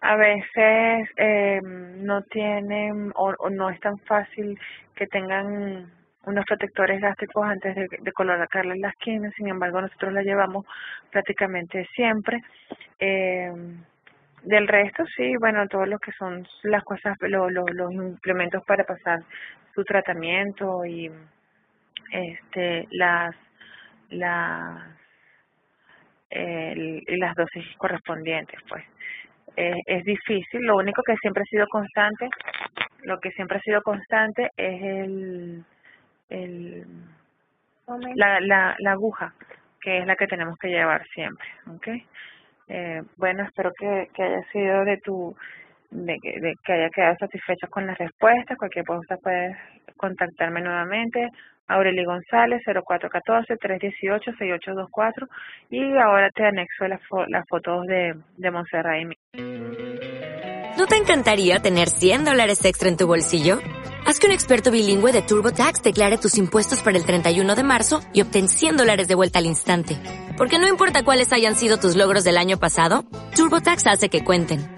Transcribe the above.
A veces eh, no tienen o, no es tan fácil que tengan unos protectores gástricos antes de, de colocarle la esquina, sin embargo nosotros la llevamos prácticamente siempre. Eh, del resto sí, bueno, todo lo que son las cosas, lo, los implementos para pasar su tratamiento y este las las eh, las dosis correspondientes, pues eh, es difícil. Lo único que siempre ha sido constante, lo que siempre ha sido constante es el, el la, la, la aguja, que es la que tenemos que llevar siempre, ¿okay? Eh, bueno, espero que, que haya sido de tu, de, de que haya quedado satisfecho con las respuestas. Cualquier cosa puedes contactarme nuevamente. Aureli González, 0414-318-6824. Y ahora te anexo las, fotos de, de Montserrat y mí. ¿No te encantaría tener 100 dólares extra en tu bolsillo? Haz que un experto bilingüe de TurboTax declare tus impuestos para el 31 de marzo y obtén 100 dólares de vuelta al instante. Porque no importa cuáles hayan sido tus logros del año pasado, TurboTax hace que cuenten.